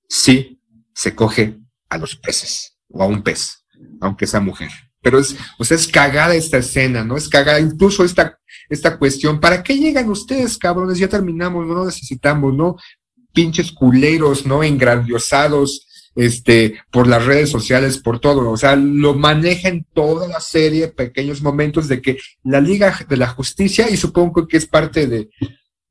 sí se coge a los peces o a un pez, aunque sea mujer. Pero es, o sea, es cagada esta escena, ¿no? Es cagada, incluso esta, esta cuestión. ¿Para qué llegan ustedes, cabrones? Ya terminamos, no necesitamos, ¿no? Pinches culeros, ¿no? Engrandiosados, este, por las redes sociales, por todo. O sea, lo maneja en toda la serie, pequeños momentos de que la Liga de la Justicia, y supongo que es parte de,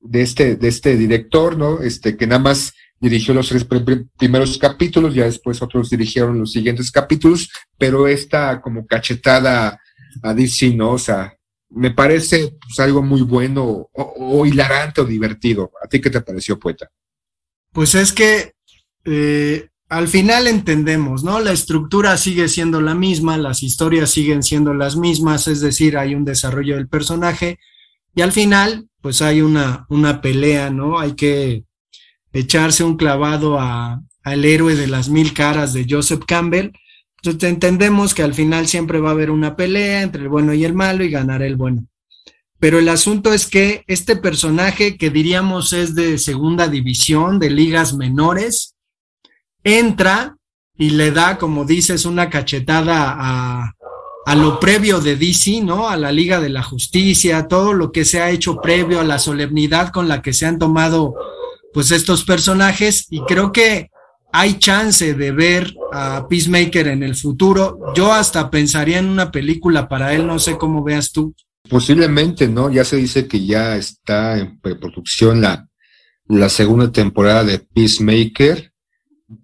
de este, de este director, ¿no? Este, que nada más dirigió los tres pr- pr- primeros capítulos, ya después otros dirigieron los siguientes capítulos, pero esta como cachetada a DC, ¿no? O sea, me parece pues, algo muy bueno o, o hilarante o divertido. ¿A ti qué te pareció, poeta? Pues es que eh, al final entendemos, ¿no? La estructura sigue siendo la misma, las historias siguen siendo las mismas, es decir, hay un desarrollo del personaje y al final, pues hay una, una pelea, ¿no? Hay que echarse un clavado a, al héroe de las mil caras de Joseph Campbell. Entonces entendemos que al final siempre va a haber una pelea entre el bueno y el malo y ganará el bueno. Pero el asunto es que este personaje que diríamos es de segunda división, de ligas menores, entra y le da, como dices, una cachetada a, a lo previo de DC, ¿no? A la Liga de la Justicia, todo lo que se ha hecho previo a la solemnidad con la que se han tomado, pues, estos personajes. Y creo que hay chance de ver a Peacemaker en el futuro. Yo hasta pensaría en una película para él, no sé cómo veas tú. Posiblemente, ¿no? Ya se dice que ya está en preproducción la, la segunda temporada de Peacemaker.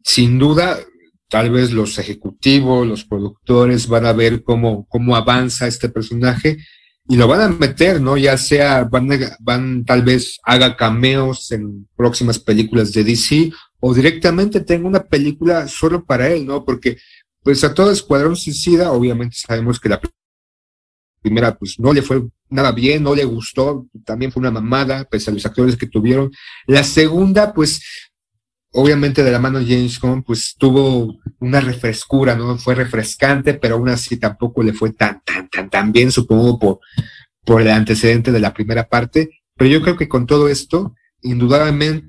Sin duda, tal vez los ejecutivos, los productores van a ver cómo, cómo avanza este personaje y lo van a meter, ¿no? Ya sea, van, van tal vez haga cameos en próximas películas de DC o directamente tenga una película solo para él, ¿no? Porque, pues a todo Escuadrón Suicida, obviamente sabemos que la primera pues no le fue nada bien, no le gustó, también fue una mamada, pese a los actores que tuvieron. La segunda, pues obviamente de la mano de James Gunn, pues tuvo una refrescura, ¿no? Fue refrescante, pero aún así tampoco le fue tan, tan, tan, tan bien, supongo, por, por el antecedente de la primera parte, pero yo creo que con todo esto, indudablemente,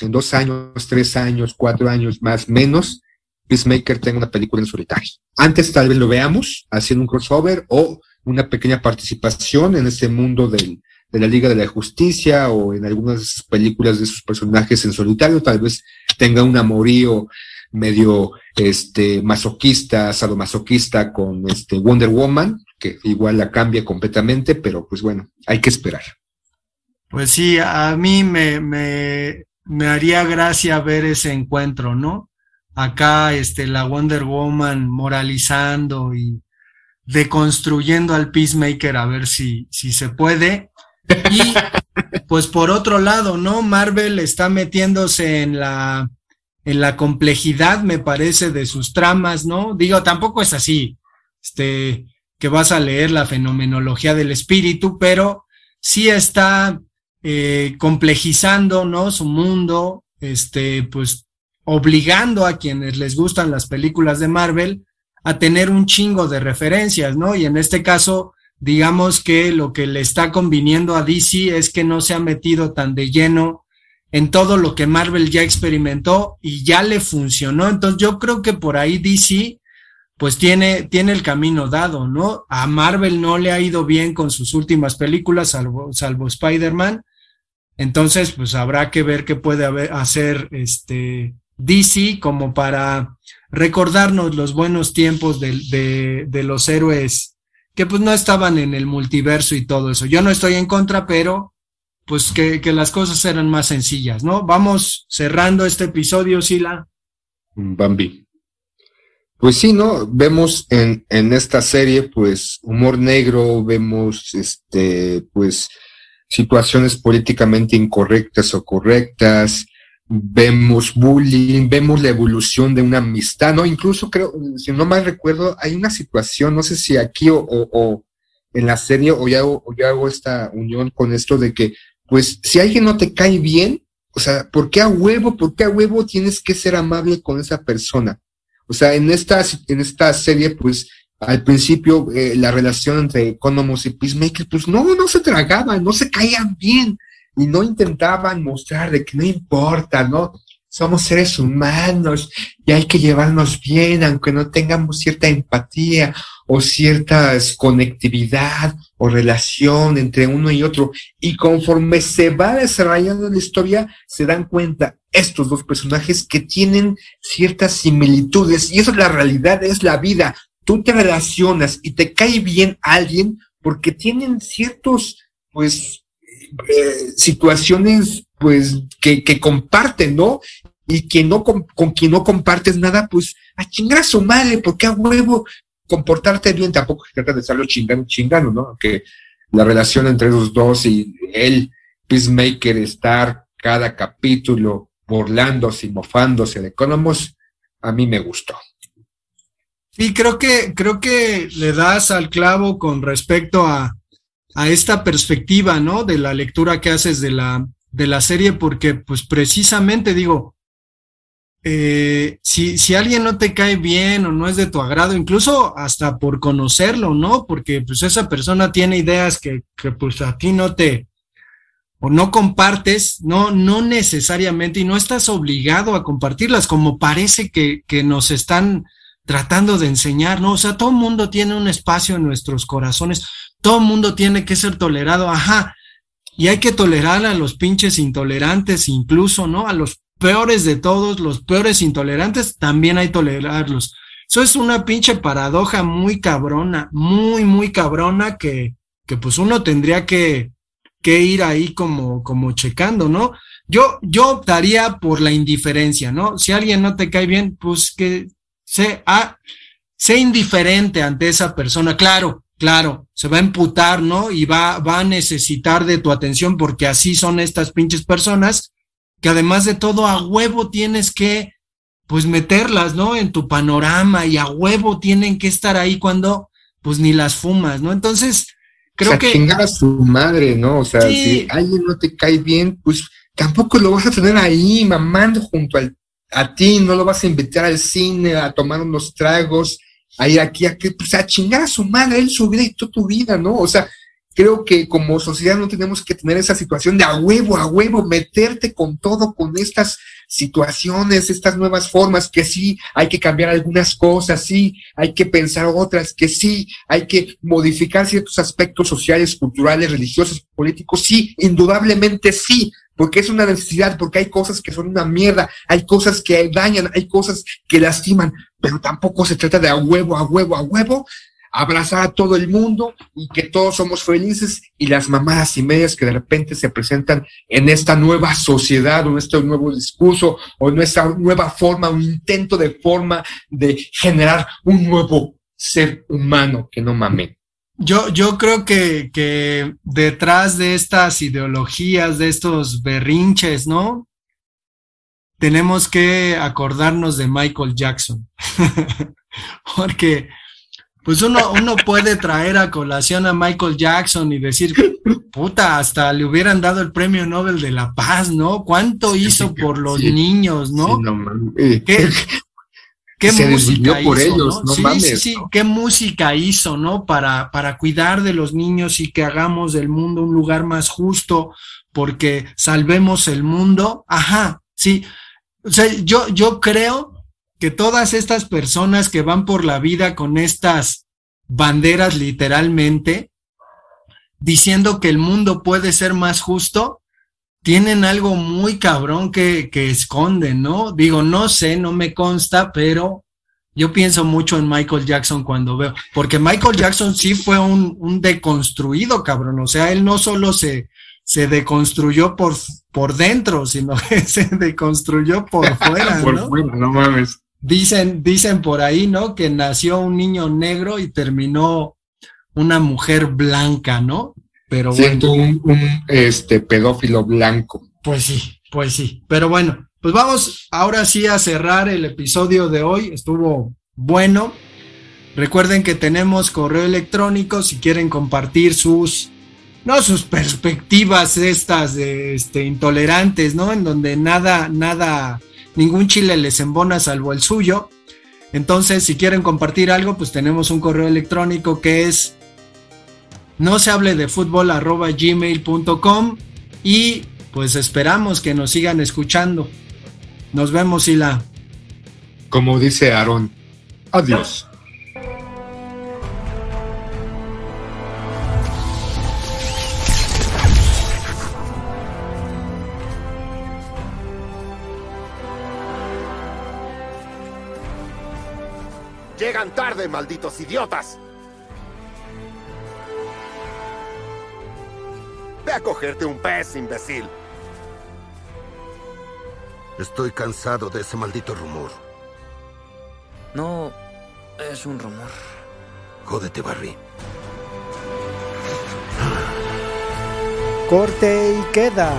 en dos años, tres años, cuatro años más, menos, Peacemaker tenga una película en solitario. Antes tal vez lo veamos haciendo un crossover o una pequeña participación en este mundo del, de la Liga de la Justicia o en algunas películas de sus personajes en solitario, tal vez tenga un amorío medio este masoquista, sadomasoquista con este Wonder Woman, que igual la cambia completamente, pero pues bueno, hay que esperar. Pues sí, a mí me, me, me haría gracia ver ese encuentro, ¿no? Acá, este, la Wonder Woman moralizando y deconstruyendo al Peacemaker a ver si, si se puede. Y pues por otro lado, ¿no? Marvel está metiéndose en la, en la complejidad, me parece, de sus tramas, ¿no? Digo, tampoco es así, este, que vas a leer la fenomenología del espíritu, pero sí está eh, complejizando, ¿no? Su mundo, este, pues obligando a quienes les gustan las películas de Marvel a tener un chingo de referencias, ¿no? Y en este caso, digamos que lo que le está conviniendo a DC es que no se ha metido tan de lleno en todo lo que Marvel ya experimentó y ya le funcionó. Entonces yo creo que por ahí DC pues tiene, tiene el camino dado, ¿no? A Marvel no le ha ido bien con sus últimas películas, salvo, salvo Spider-Man. Entonces, pues habrá que ver qué puede hacer este DC como para recordarnos los buenos tiempos de, de los héroes que pues no estaban en el multiverso y todo eso. Yo no estoy en contra, pero pues que, que, las cosas eran más sencillas, ¿no? Vamos cerrando este episodio, Sila. Bambi. Pues sí, ¿no? Vemos en, en esta serie, pues, humor negro, vemos, este, pues, situaciones políticamente incorrectas o correctas, vemos bullying, vemos la evolución de una amistad, ¿no? Incluso creo, si no mal recuerdo, hay una situación, no sé si aquí o, o, en la serie o ya, o ya hago esta unión con esto de que pues si alguien no te cae bien, o sea, ¿por qué a huevo, por qué a huevo tienes que ser amable con esa persona? O sea, en esta, en esta serie, pues, al principio, eh, la relación entre Economos y Peacemaker, pues no, no se tragaban, no se caían bien, y no intentaban mostrar de que no importa, ¿no? Somos seres humanos y hay que llevarnos bien, aunque no tengamos cierta empatía o cierta conectividad o relación entre uno y otro. Y conforme se va desarrollando la historia, se dan cuenta estos dos personajes que tienen ciertas similitudes. Y eso es la realidad, es la vida. Tú te relacionas y te cae bien alguien porque tienen ciertos, pues, eh, situaciones, pues, que, que comparten, ¿no? y quien no con, con, quien no compartes nada, pues a chingar a su madre, porque a huevo comportarte bien, tampoco se trata de estarlo chingando, chingando, ¿no? Que la relación entre los dos y el Peacemaker estar cada capítulo burlándose y mofándose de Economos, a mí me gustó. Sí, creo que, creo que le das al clavo con respecto a, a esta perspectiva, ¿no? De la lectura que haces de la, de la serie, porque pues precisamente digo, eh, si, si alguien no te cae bien o no es de tu agrado, incluso hasta por conocerlo, ¿no? Porque pues esa persona tiene ideas que, que pues a ti no te, o no compartes, no, no necesariamente, y no estás obligado a compartirlas, como parece que, que nos están tratando de enseñar, ¿no? O sea, todo el mundo tiene un espacio en nuestros corazones, todo mundo tiene que ser tolerado, ajá, y hay que tolerar a los pinches intolerantes, incluso, ¿no? A los peores de todos, los peores intolerantes, también hay tolerarlos. Eso es una pinche paradoja muy cabrona, muy, muy cabrona que, que pues uno tendría que, que ir ahí como, como checando, ¿no? Yo, yo optaría por la indiferencia, ¿no? Si alguien no te cae bien, pues que sea, ah, sea indiferente ante esa persona. Claro, claro, se va a emputar, ¿no? Y va, va a necesitar de tu atención porque así son estas pinches personas que además de todo a huevo tienes que pues meterlas, ¿no? En tu panorama y a huevo tienen que estar ahí cuando pues ni las fumas, ¿no? Entonces, creo o sea, que... chingar a su madre, ¿no? O sea, sí. si alguien no te cae bien, pues tampoco lo vas a tener ahí mamando junto al, a ti, no lo vas a invitar al cine a tomar unos tragos, a ir aquí, a que, pues a chingar a su madre, él su vida y tú tu vida, ¿no? O sea, creo que como sociedad no tenemos que tener esa situación de a huevo, a huevo, meterte con todo, con estas situaciones, estas nuevas formas, que sí, hay que cambiar algunas cosas, sí, hay que pensar otras, que sí, hay que modificar ciertos aspectos sociales, culturales, religiosos, políticos, sí, indudablemente sí, porque es una necesidad, porque hay cosas que son una mierda, hay cosas que dañan, hay cosas que lastiman, pero tampoco se trata de a huevo, a huevo, a huevo, abrazar a todo el mundo y que todos somos felices y las mamadas y medias que de repente se presentan en esta nueva sociedad o en este nuevo discurso o en esta nueva forma, un intento de forma de generar un nuevo ser humano que no mame. Yo, yo creo que, que detrás de estas ideologías, de estos berrinches, ¿no? Tenemos que acordarnos de Michael Jackson. [laughs] Porque, pues uno, uno puede traer a colación a Michael Jackson y decir, puta, hasta le hubieran dado el premio Nobel de la Paz, ¿no? ¿Cuánto hizo por los sí. niños, no? Sí, no mames. ¿Qué, [laughs] qué Se música por hizo, ellos, no sí, mames, sí, sí, ¿no? qué música hizo, ¿no? Para, para cuidar de los niños y que hagamos del mundo un lugar más justo, porque salvemos el mundo. Ajá, sí. O sea, yo, yo creo que todas estas personas que van por la vida con estas banderas literalmente, diciendo que el mundo puede ser más justo, tienen algo muy cabrón que, que esconden, ¿no? Digo, no sé, no me consta, pero yo pienso mucho en Michael Jackson cuando veo, porque Michael Jackson sí fue un, un deconstruido, cabrón, o sea, él no solo se, se deconstruyó por, por dentro, sino [laughs] que se deconstruyó por fuera, Por ¿no? fuera, no mames. Dicen, dicen por ahí, ¿no? Que nació un niño negro y terminó una mujer blanca, ¿no? Pero bueno, un, un, este pedófilo blanco. pues sí, pues sí. Pero bueno, pues vamos ahora sí a cerrar el episodio de hoy. Estuvo bueno. Recuerden que tenemos correo electrónico si quieren compartir sus, no sus perspectivas estas de este intolerantes, ¿no? En donde nada, nada, ningún chile les embona salvo el suyo. Entonces, si quieren compartir algo, pues tenemos un correo electrónico que es no se hable de fútbol arroba gmail.com y pues esperamos que nos sigan escuchando. Nos vemos, Sila. Como dice Aarón. Adiós. Tarde, malditos idiotas. Ve a cogerte un pez, imbécil. Estoy cansado de ese maldito rumor. No es un rumor. Jódete, Barry. Corte y queda.